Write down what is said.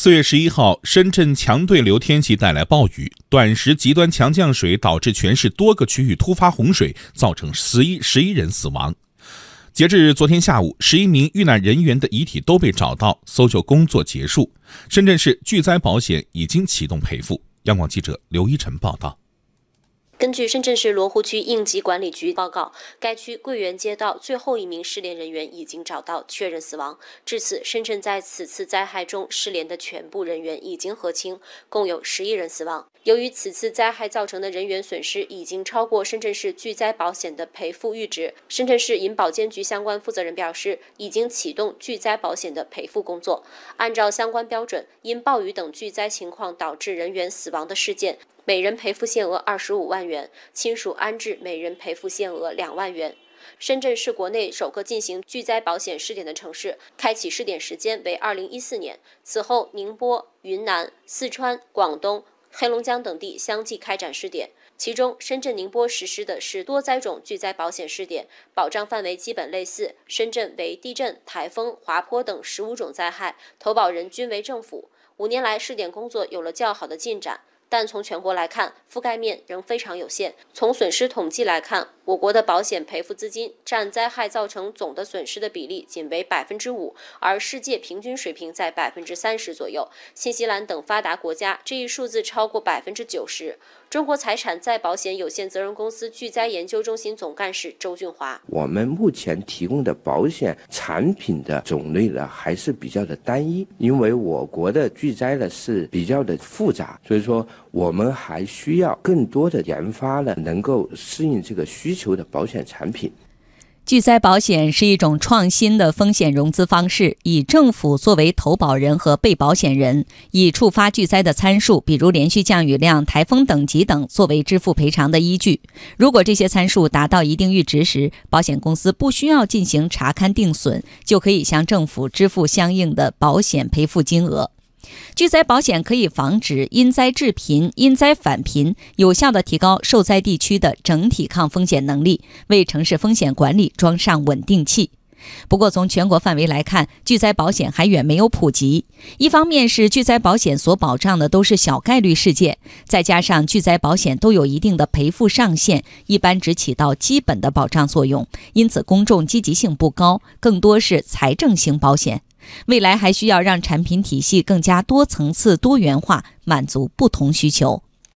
四月十一号，深圳强对流天气带来暴雨，短时极端强降水导致全市多个区域突发洪水，造成十一十一人死亡。截至昨天下午，十一名遇难人员的遗体都被找到，搜救工作结束。深圳市巨灾保险已经启动赔付。央广记者刘一晨报道。根据深圳市罗湖区应急管理局报告，该区桂园街道最后一名失联人员已经找到，确认死亡。至此，深圳在此次灾害中失联的全部人员已经核清，共有十一人死亡。由于此次灾害造成的人员损失已经超过深圳市巨灾保险的赔付阈值，深圳市银保监局相关负责人表示，已经启动巨灾保险的赔付工作。按照相关标准，因暴雨等巨灾情况导致人员死亡的事件。每人赔付限额二十五万元，亲属安置每人赔付限额两万元。深圳是国内首个进行巨灾保险试点的城市，开启试点时间为二零一四年。此后，宁波、云南、四川、广东、黑龙江等地相继开展试点。其中，深圳、宁波实施的是多灾种巨灾保险试点，保障范围基本类似。深圳为地震、台风、滑坡等十五种灾害，投保人均为政府。五年来，试点工作有了较好的进展。但从全国来看，覆盖面仍非常有限。从损失统计来看，我国的保险赔付资金占灾害造成总的损失的比例仅为百分之五，而世界平均水平在百分之三十左右。新西兰等发达国家这一数字超过百分之九十。中国财产再保险有限责任公司巨灾研究中心总干事周俊华：我们目前提供的保险产品的种类呢，还是比较的单一，因为我国的巨灾呢是比较的复杂，所以说我们还需要更多的研发呢，能够适应这个需求的保险产品。巨灾保险是一种创新的风险融资方式，以政府作为投保人和被保险人，以触发巨灾的参数，比如连续降雨量、台风等级等，作为支付赔偿的依据。如果这些参数达到一定阈值时，保险公司不需要进行查勘定损，就可以向政府支付相应的保险赔付金额。巨灾保险可以防止因灾致贫、因灾返贫，有效地提高受灾地区的整体抗风险能力，为城市风险管理装上稳定器。不过，从全国范围来看，巨灾保险还远没有普及。一方面是巨灾保险所保障的都是小概率事件，再加上巨灾保险都有一定的赔付上限，一般只起到基本的保障作用，因此公众积极性不高，更多是财政型保险。未来还需要让产品体系更加多层次、多元化，满足不同需求。